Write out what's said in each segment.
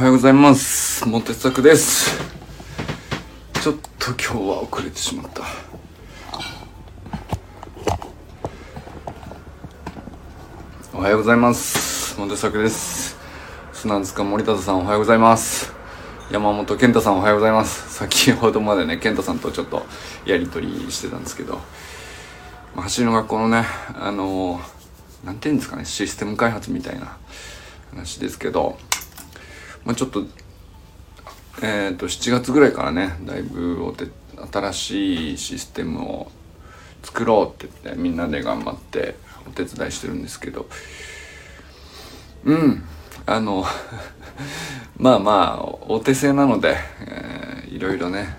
はようございます。モテ作です。ちょっと今日は遅れてしまった。おはようございます。モテ作です。砂塚森田さんおはようございます。山本健太さんおはようございます。先ほどまでね健太さんとちょっとやり取りしてたんですけど、まあ、走りの学校のねあのー、なんていうんですかねシステム開発みたいな話ですけど。まあ、ちょっとえっ、ー、と7月ぐらいからねだいぶおて新しいシステムを作ろうって言ってみんなで頑張ってお手伝いしてるんですけど。うん。あの まあまあお手製なので、えー、いろいろね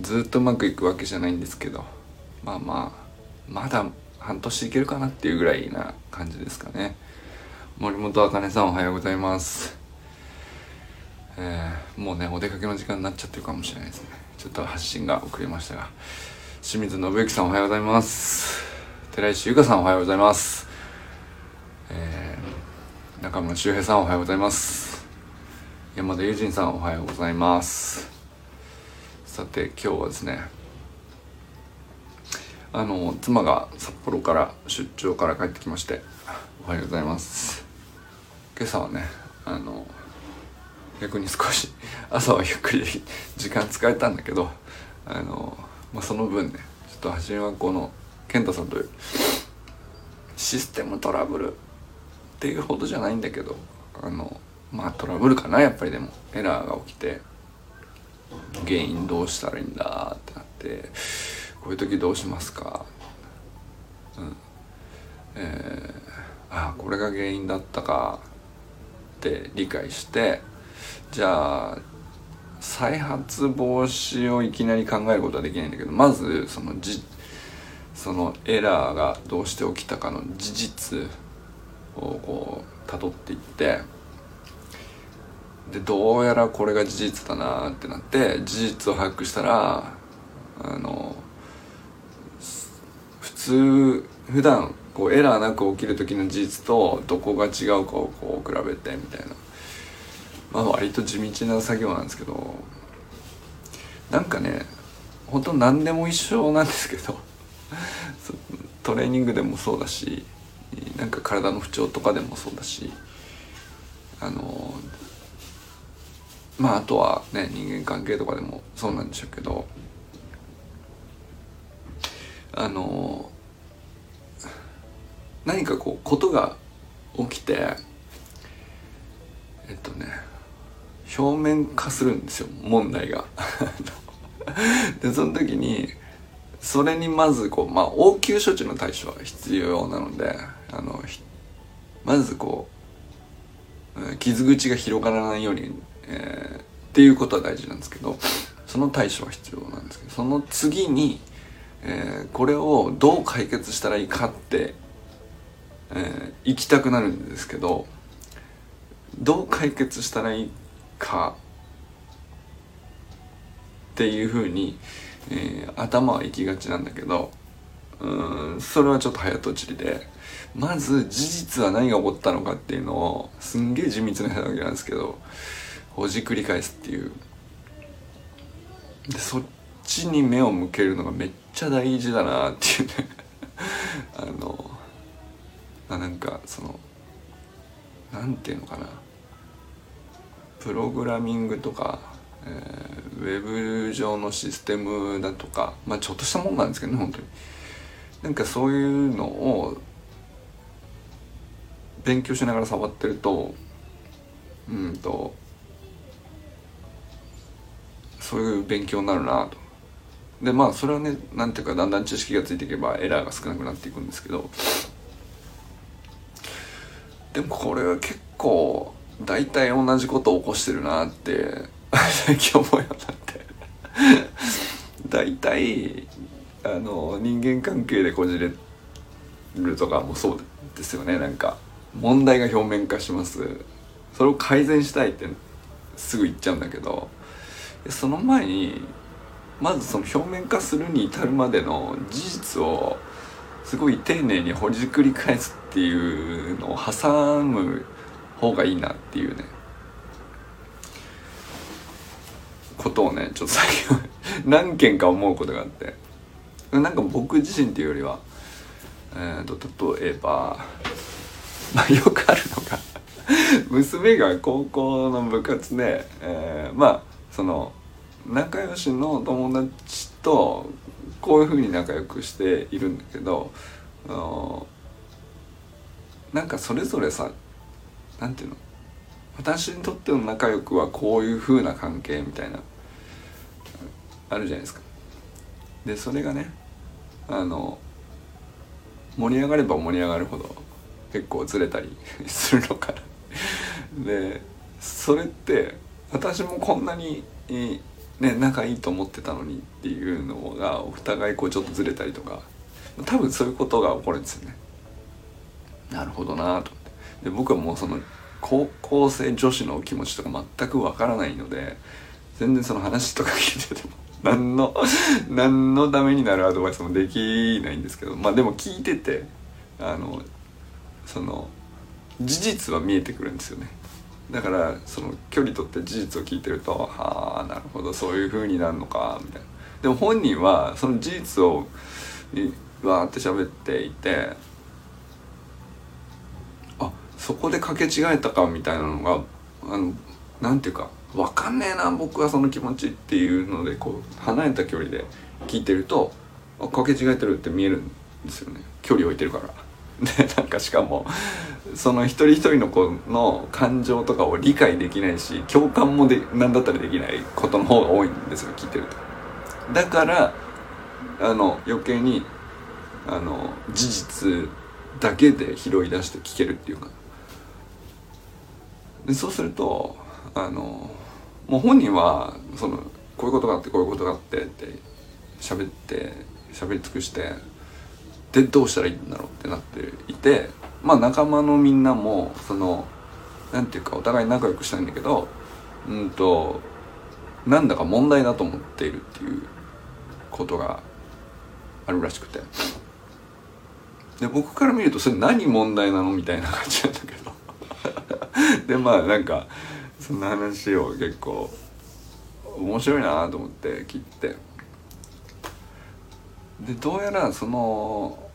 ずっとうまくいくわけじゃないんですけどまあまあまだ半年いけるかなっていうぐらいな感じですかね。森本茜さんおはようございます。えー、もうねお出かけの時間になっちゃってるかもしれないですね。ちょっと発信が遅れましたが。清水信之さんおはようございます。寺石由香さんおはようございます、えー、中村修平さんおはようございます。山田友人さんおはようございます。さて今日はですねあの妻が札幌から出張から帰ってきましておはようございます。今朝はねあの逆に少し朝はゆっくり時間使えたんだけどあの、まあ、その分ねちょっと走り学校の健太さんとシステムトラブルっていうほどじゃないんだけどあのまあトラブルかなやっぱりでも。エラーが起きて。原因どうしたらいいんだってなって。こういう時どうしますか。うん。えー、あこれが原因だったかって理解してじゃあ再発防止をいきなり考えることはできないんだけどまずそのじそのエラーがどうして起きたかの事実をこう辿っていってでどうやらこれが事実だなってなって事実を把握したらあの普通普段こうエラーなく起きる時の事実とどこが違うかをこう比べてみたいな。まあ割と地道な作業なんですけどなんかね本当何でも一緒なんですけど トレーニングでもそうだしなんか体の不調とかでもそうだしあのまああとはね人間関係とかでもそうなんでしょうけどあの何かこうことが起きてえっとね表面化するんですよ問題が。でその時にそれにまずこうまあ応急処置の対処は必要なのであのまずこう傷口が広がらないように、えー、っていうことは大事なんですけどその対処は必要なんですけどその次に、えー、これをどう解決したらいいかって、えー、行きたくなるんですけどどう解決したらいいかっていうふうに、えー、頭は行きがちなんだけどうんそれはちょっと早とちりでまず事実は何が起こったのかっていうのをすんげえ地道なわけなんですけどほじくり返すっていう。でそっちに目を向けるのがめっちゃ大事だなっていうね。あのなんかそのなんていうのかな。プログラミングとか、えー、ウェブ上のシステムだとかまあちょっとしたもんなんですけどね本当に。なんかそういうのを勉強しながら触ってるとうんとそういう勉強になるなと。でまあそれはねなんていうかだんだん知識がついていけばエラーが少なくなっていくんですけど。でもこれは結構大体同じことを起こしてるなって最近思うようになって。大体あの人間関係でこじれるとかもそうですよね。なんか問題が表面化します。それを改善したいってすぐ言っちゃうんだけど。その前にまずその表面化するに至るまでの事実をすごい丁寧にほじくり返すっていうのを挟む方がいいなっていうね。ことをねちょっと最近何件か思うことがあって。なんか僕自身っていうよりはえーと、例えば、まあ、よくあるのが娘が高校の部活で、えー、まあその仲良しの友達とこういうふうに仲良くしているんだけどなんかそれぞれさなんていうの？私にとっての仲良くはこういうふうな関係みたいなあるじゃないですか。でそれがねあの盛り上がれば盛り上がるほど結構ずれたり するのかなでそれって私もこんなに、ね、仲いいと思ってたのにっていうのがお互いこうちょっとずれたりとか多分そういうことが起こるんですよね。なるほどなとで僕はもうその高校生女子の気持ちとか全くわからないので全然その話とか聞いてても 何の何のためになるアドバイスもできないんですけどまあでも聞いててあのその事実は見えてくるんですよね。だからその距離取って事実を聞いてるとはあなるほどそういう風になるのかみたいな。でも本人はその事実をわーって喋っていてそこで掛け違えたかみたいなのがあのなんていうか分かんねえな僕はその気持ちっていうのでこう離れた距離で聞いてると掛け違えてるって見えるんですよね距離置いてるから。でなんかしかもその一人一人の子の感情とかを理解できないし共感もで何だったらできないことの方が多いんですよ聞いてると。だからあの余計にあの事実だけで拾い出して聞けるっていうかでそうするとあのもう本人はそのこういうことがあってこういうことがあってって喋って喋り尽くしてでどうしたらいいんだろうってなっていてまあ仲間のみんなもそのなんていうかお互い仲良くしたいんだけどうんとなんだか問題だと思っているっていうことがあるらしくて。で僕から見るとそれ何問題なのみたいな感じなんだけど。でまあなんかそんな話を結構面白いなと思って聞いて。でどうやらその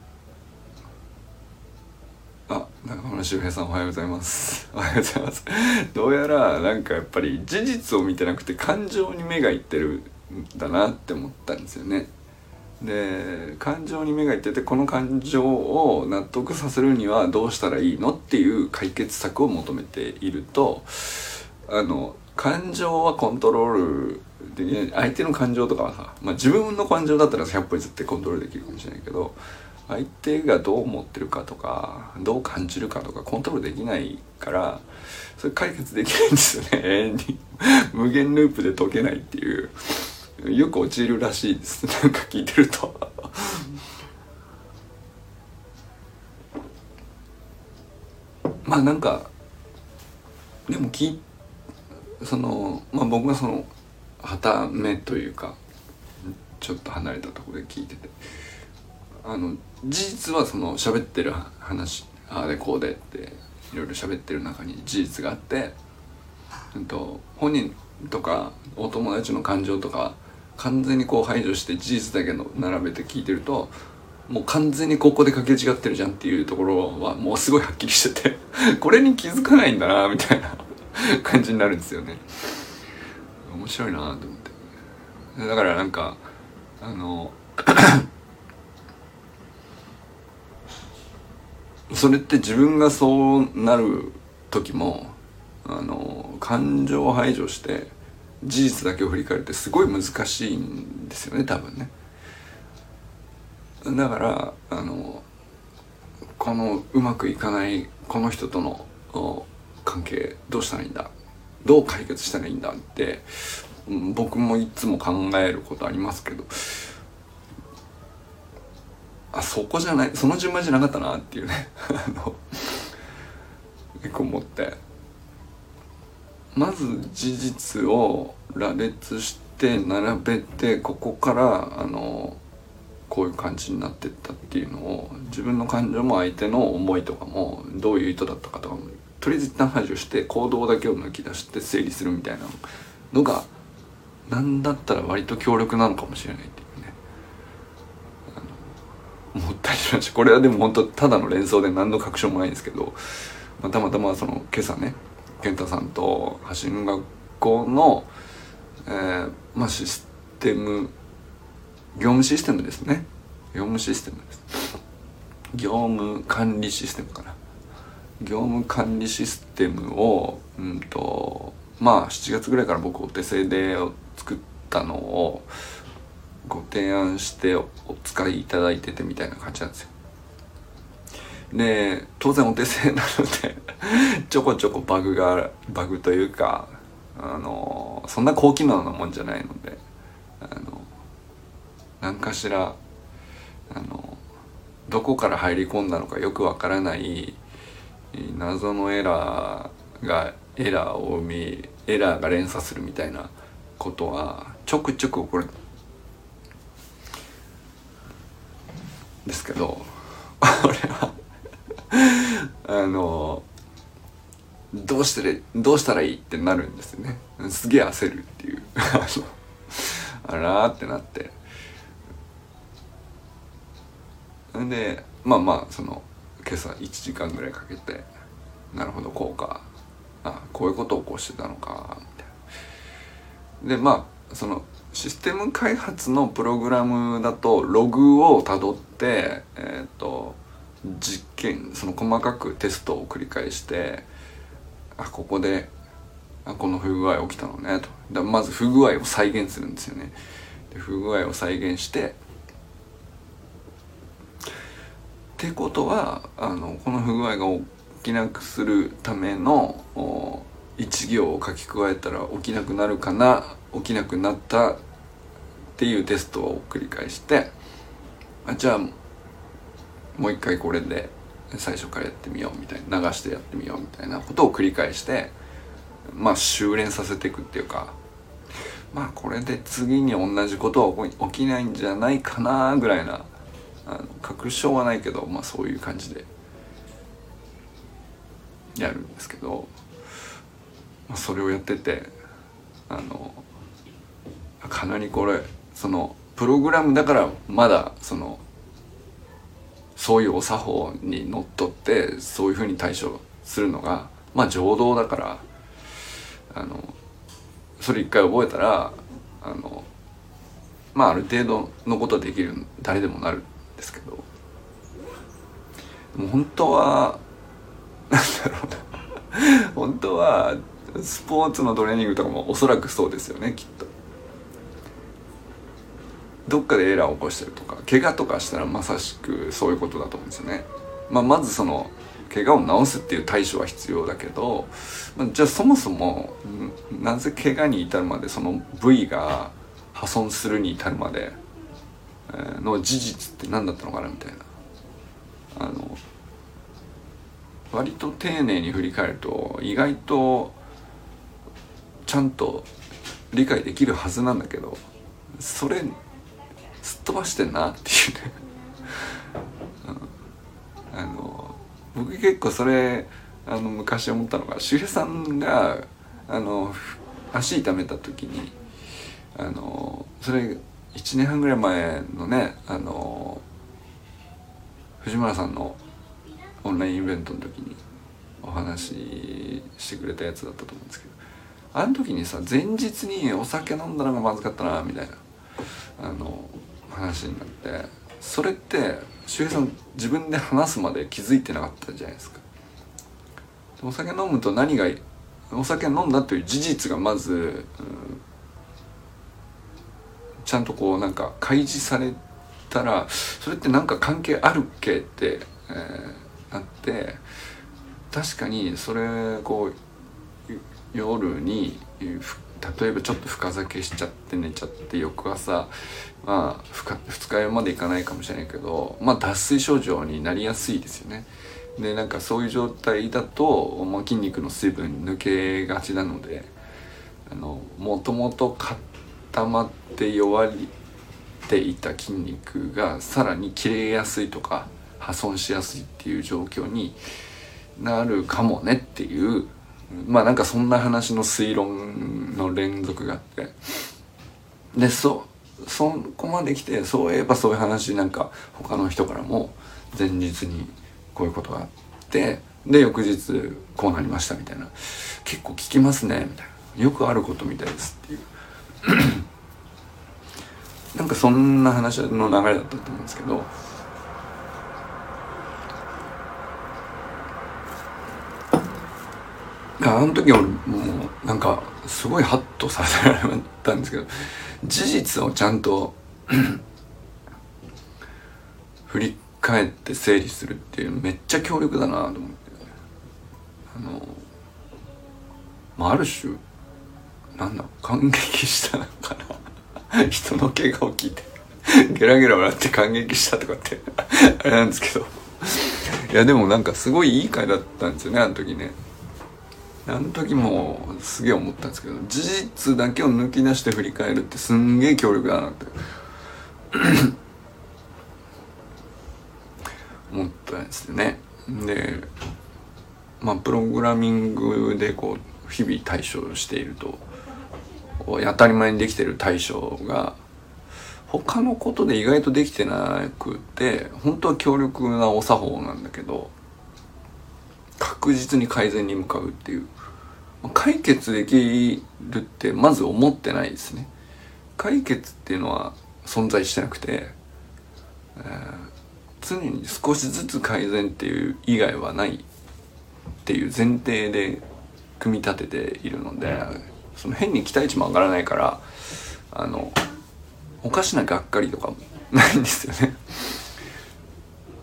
あ中村修平さんおはようございます。おはようございます。どうやらなんかやっぱり事実を見てなくて感情に目がいってるんだなって思ったんですよね。で感情に目がいっててこの感情を納得させるにはどうしたらいいのっていう解決策を求めているとあの感情はコントロールできない。相手の感情とかはさ、まあ、自分の感情だったら100歩譲ってコントロールできるかもしれないけど相手がどう思ってるかとかどう感じるかとかコントロールできないからそれ解決できないんですよね。永遠に無限ループで解けないっていう。よく陥るらしいです。なんか聞いてると。まあなんかでも聞いそのまあ僕がその旗目というかちょっと離れたところで聞いてて。あの事実はその喋ってる話ああでこうでっていろいろ喋ってる中に事実があって、うんと、本人とかお友達の感情とか完全にこう排除して事実だけの並べて聞いてるともう完全にここで掛け違ってるじゃんっていうところはもうすごいはっきりしてて これに気づかないんだなみたいな 感じになるんですよね。面白いなと思って。だからなんかあの それって自分がそうなる時もあの感情を排除して事実だけを振り返るってすごい難しいんですよね多分ね。だからあのこのうまくいかないこの人との関係どうしたらいいんだどう解決したらいいんだって僕もいつも考えることありますけどあそこじゃないその順番じゃなかったなっていうね 結構思って。まず事実を羅列して並べてここからあのこういう感じになってったっていうのを自分の感情も相手の思いとかもどういう意図だったかとかもとりあえず一旦排除して行動だけを抜き出して整理するみたいなのがなんだったら割と強力なのかもしれないっていうね。思ったりしました。これはでも本当ただの連想で何の確証もないんですけど、ま、たまたまその今朝ね健太さんと橋の学校の、えー、まあシステム業務システムですね。業務システムです。業務管理システムかな。業務管理システムをうんとまあ7月ぐらいから僕お手製で作ったのをご提案してお使いいただいててみたいな感じなんですよ。で当然お手製なのでちょこちょこバグがバグというかあのそんな高機能なもんじゃないのであの何かしらあのどこから入り込んだのかよくわからない謎のエラーがエラーを生みエラーが連鎖するみたいなことはちょくちょく起こる。ですけど 俺は あのどうしてどうしたらいいってなるんですよね。すげえ焦るっていう。あらーってなって。でまあまあその今朝1時間ぐらいかけてなるほどこうか。あこういうことを起こしてたのか。みたいなでまあそのシステム開発のプログラムだとログをたどってえっ、ー、と実験その細かくテストを繰り返してあここであこの不具合起きたのねと。だまず不具合を再現するんですよね。で不具合を再現してってことはあのこの不具合が起きなくするための一行を書き加えたら起きなくなるかな起きなくなったっていうテストを繰り返してあじゃあもう一回これで最初からやってみようみたいな流してやってみようみたいなことを繰り返してまあ修練させていくっていうかまあこれで次に同じことは起きないんじゃないかなぐらいなあの確証はないけどまあそういう感じでやるんですけど、まあ、それをやっててあのかなりこれそのプログラムだからまだそのそういうお作法にのっとってそういうふうに対処するのがまあ邪道だからあのそれ一回覚えたらあのまあある程度のことはできる誰でもなるんですけども本当はなんだろうな。本当はスポーツのトレーニングとかもおそらくそうですよねきっと。どっかでエラーを起こしてるとか怪我とかしたらまさしくそういうことだと思うんですよね、まあ、まずその怪我を治すっていう対処は必要だけど、まあ、じゃあそもそもなぜ怪我に至るまでその部位が破損するに至るまでの事実って何だったのかなみたいな。あの割と丁寧に振り返ると意外とちゃんと理解できるはずなんだけどそれすっ飛ばしてんなっていうね。あの僕結構それあの昔思ったのが周平さんがあの足痛めた時にあのそれ1年半ぐらい前のねあの藤村さんのオンラインイベントの時にお話ししてくれたやつだったと思うんですけどあの時にさ前日にお酒飲んだのがまずかったなみたいな。あの話になってそれって周平さん自分で話すまで気づいてなかったじゃないですか。お酒飲むと何がお酒飲んだという事実がまず、うんちゃんとこうなんか開示されたらそれって何か関係あるっけって、えー、なって確かにそれこう夜に例えばちょっと深酒しちゃって寝ちゃって翌朝まあ二日酔いまでいかないかもしれないけどまあ脱水症状になりやすいですよね。でなんかそういう状態だと、まあ、筋肉の水分抜けがちなのであのもともと固まって弱っていた筋肉がさらに切れやすいとか破損しやすいっていう状況になるかもねっていうまあなんかそんな話の推論の連続があって。でそそこまで来てそういえばそういう話なんか他の人からも前日にこういうことがあってで翌日こうなりましたみたいな。結構聞きますねみたいな。よくあることみたいですっていう。なんかそんな話の流れだったと思うんですけどあの時俺もうなんかすごいハッとさせられたんですけど事実をちゃんと 振り返って整理するっていうめっちゃ強力だなと思って。あのまあある種なんだ感激したのかな。人の怪我を聞いてゲラゲラ笑って感激したとかって あれなんですけど。いやでもなんかすごいいい回だったんですよねあの時ね。あの時もすげえ思ったんですけど事実だけを抜き出して振り返るってすんげえ強力だなって。思ったんですね。でまあプログラミングでこう日々対処していると当たり前にできてる対処が他のことで意外とできてなくて本当は強力なお作法なんだけど確実に改善に向かうっていう。解決できるってまず思ってないですね。解決っていうのは存在してなくて、えー、常に少しずつ改善っていう以外はないっていう前提で組み立てているのでその変に期待値も上がらないからあのおかしながっかりとかもないんですよね。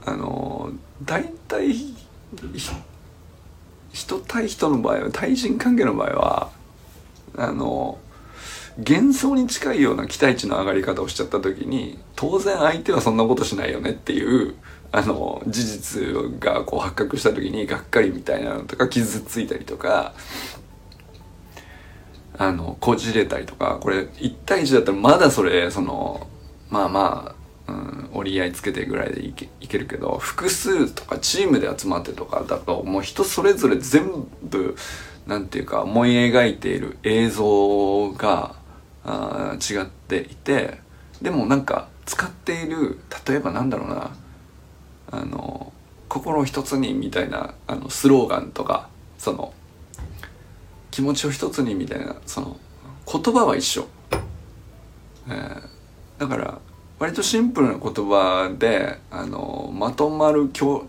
あの大体人対人の場合は対人関係の場合はあの幻想に近いような期待値の上がり方をしちゃった時に当然相手はそんなことしないよねっていうあの事実がこう発覚した時にがっかりみたいなのとか傷ついたりとかあのこじれたりとかこれ1対1だったらまだそれそのまあまあうん、折り合いつけてぐらいでいけいけるけど複数とかチームで集まってとかだともう人それぞれ全部なんていうか思い描いている映像があ違っていてでもなんか使っている例えばなんだろうなあの心一つにみたいなあのスローガンとかその気持ちを一つにみたいなその言葉は一緒、えー、だから割とシンプルな言葉であのまとまる強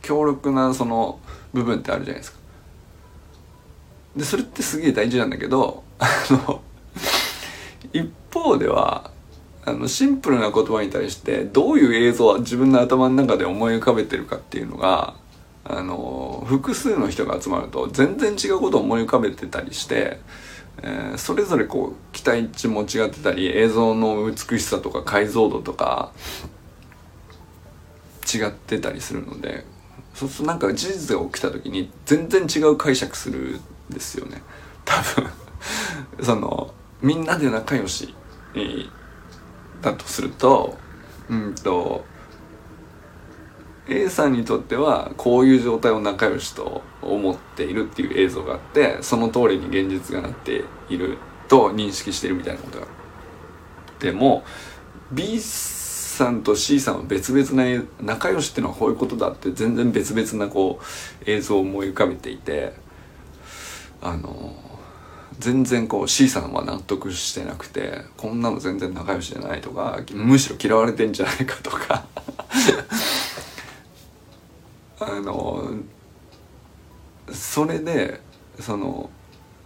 強力なその部分ってあるじゃないですか。でそれってすげえ大事なんだけどあの一方ではあのシンプルな言葉に対してどういう映像は自分の頭の中で思い浮かべてるかっていうのがあの複数の人が集まると全然違うことを思い浮かべてたりしてえー、それぞれこう期待値も違ってたり映像の美しさとか解像度とか違ってたりするのでそうするとなんか事実が起きた時に全然違う解釈するんですよね。多分。そのみんなで仲良しだとするとうんと A さんにとってはこういう状態を仲良しと思っているっていう映像があってその通りに現実がなっていると認識してるみたいなことがでも B さんと C さんは別々な仲良しっていうのはこういうことだって全然別々なこう映像を思い浮かべていてあの全然こう C さんは納得してなくてこんなの全然仲良しじゃないとかむしろ嫌われてんじゃないかとか。あのそれでその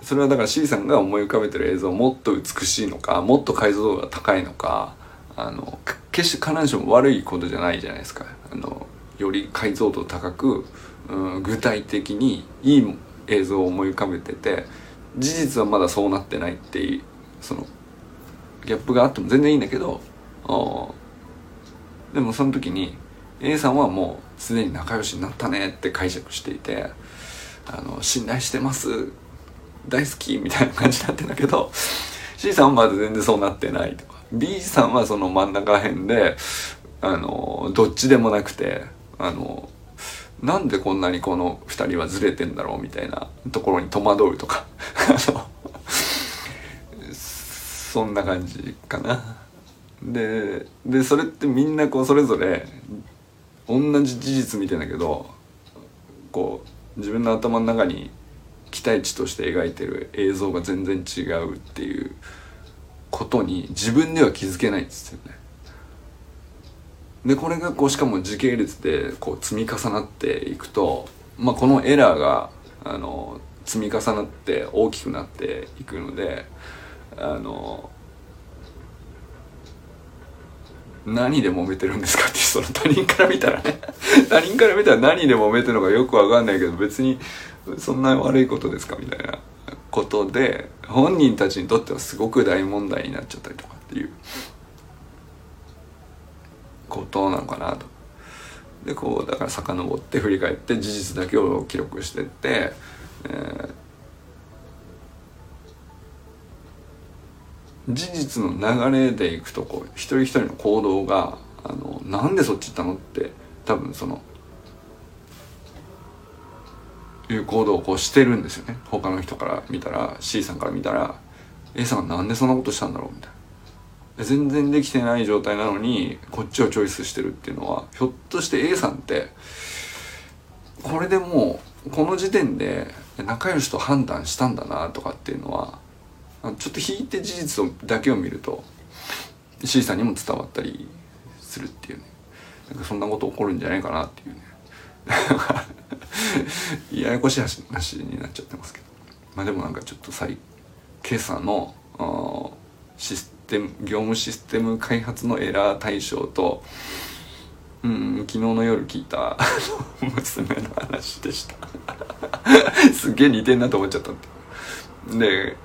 それはだから C さんが思い浮かべてる映像もっと美しいのかもっと解像度が高いのかあの決して必ずしも悪いことじゃないじゃないですか。あのより解像度高く、うん、具体的にいい映像を思い浮かべてて事実はまだそうなってないっていうそのギャップがあっても全然いいんだけどでもその時に A さんはもうすでに仲良しになったねって解釈していてあの信頼してます。大好きみたいな感じになってんだけど C さんはまだ全然そうなってないとか。B さんはその真ん中辺であのどっちでもなくてあのなんでこんなにこの2人はずれてんだろうみたいなところに戸惑うとか。そんな感じかな。ででそれってみんなこうそれぞれ同じ事実見てんだけどこう自分の頭の中に期待値として描いてる映像が全然違うっていうことに自分では気づけないんですよね。でこれがこうしかも時系列でこう積み重なっていくと、まあ、このエラーがあの積み重なって大きくなっていくのであの何で揉めてるんですかってその他人から見たらね。他人から見たら何で揉めてるのかよくわかんないけど別にそんな悪いことですか。みたいなことで本人たちにとってはすごく大問題になっちゃったりとかっていう。ことなのかなと。でこうだから遡って振り返って事実だけを記録してって、えー、事実の流れでいくとこう一人一人の行動があのなんでそっち行ったのって多分そのいう行動をこうしてるんですよね他の人から見たら C さんから見たら A さんがなんでそんなことしたんだろうみたいな。全然できてない状態なのにこっちをチョイスしてるっていうのはひょっとして A さんってこれでもうこの時点で仲良しと判断したんだなとかっていうのはちょっと引いて事実をだけを見ると C さんにも伝わったりするっていうね。なんかそんなこと起こるんじゃないかなっていうね。ややこしい話になっちゃってますけど。まあでもなんかちょっと再今朝のシステム業務システム開発のエラー対象とうん昨日の夜聞いた娘の話でした。すげえ似てんなと思っちゃったってで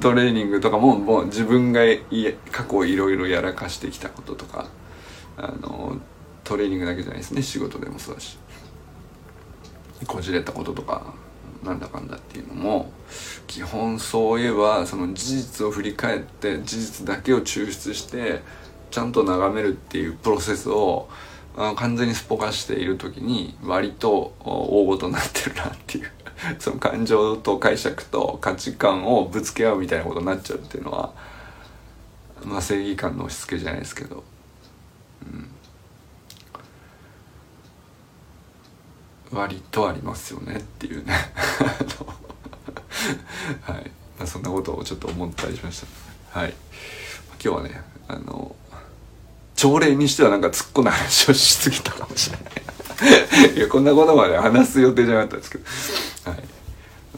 トレーニングとかももう自分が過去いろいろやらかしてきたこととかあのトレーニングだけじゃないですね。仕事でもそうだし。こじれたこととかなんだかんだっていうのも基本そういえばその事実を振り返って事実だけを抽出してちゃんと眺めるっていうプロセスを完全にすっぽかしている時に割と大ごとになってるなっていう。その感情と解釈と価値観をぶつけ合うみたいなことになっちゃうっていうのはまあ正義感の押し付けじゃないですけど、うん、割とありますよねっていうね。はい、まあ、そんなことをちょっと思ったりしました。はい。今日はねあの朝礼にしてはなんか突っ込んだ話をしすぎたかもしれない。いやこんなことまで話す予定じゃなかったんですけど。はい。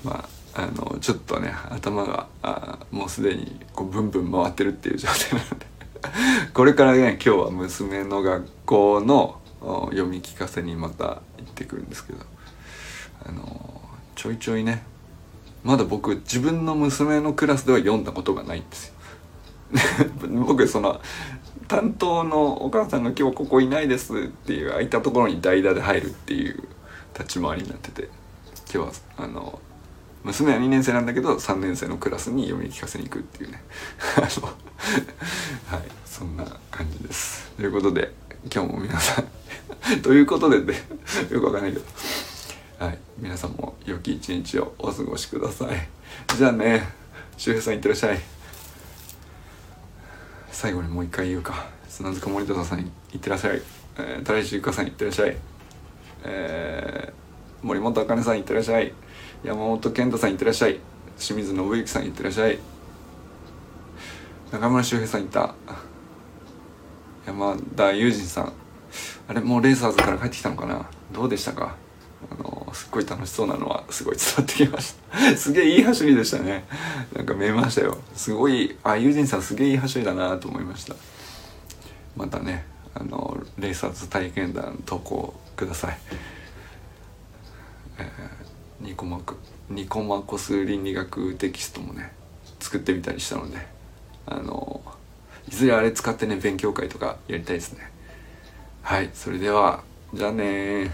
まああのちょっとね頭があもうすでにこうブンブン回ってるっていう状態なので。これからね今日は娘の学校の読み聞かせにまた行ってくるんですけど。あのちょいちょいねまだ僕自分の娘のクラスでは読んだことがないんですよ。僕その担当のお母さんが今日ここいないですっていう空いたところに代打で入るっていう立ち回りになってて。今日はあの娘は2年生なんだけど3年生のクラスに読み聞かせに行くっていうね。はいそんな感じです。ということで今日も皆さんということでねよくわかんないけど。はい皆さんも良き一日をお過ごしください。じゃあね周平さんいってらっしゃい。最後にもう一回言うか。砂塚森田さんいってらっしゃい、えー、垂石ゆかさんいってらっしゃい。えー、森本茜さんいってらっしゃい。山本健太さんいってらっしゃい。清水信之さんいってらっしゃい。中村修平さんいた。山田裕二さん。あれもうレーサーズから帰ってきたのかな？どうでしたか？あのすっごい楽しそうなのはすごい伝わってきました。すげえいい走りでしたね。なんか見えましたよ。すごいあユージンさんすげえいい走りだなと思いました。またねあのレーサーズ体験談投稿ください、えー、ニコマクニコマコス倫理学テキストもね作ってみたりしたのであのいずれあれ使ってね勉強会とかやりたいですね。はいそれではじゃあね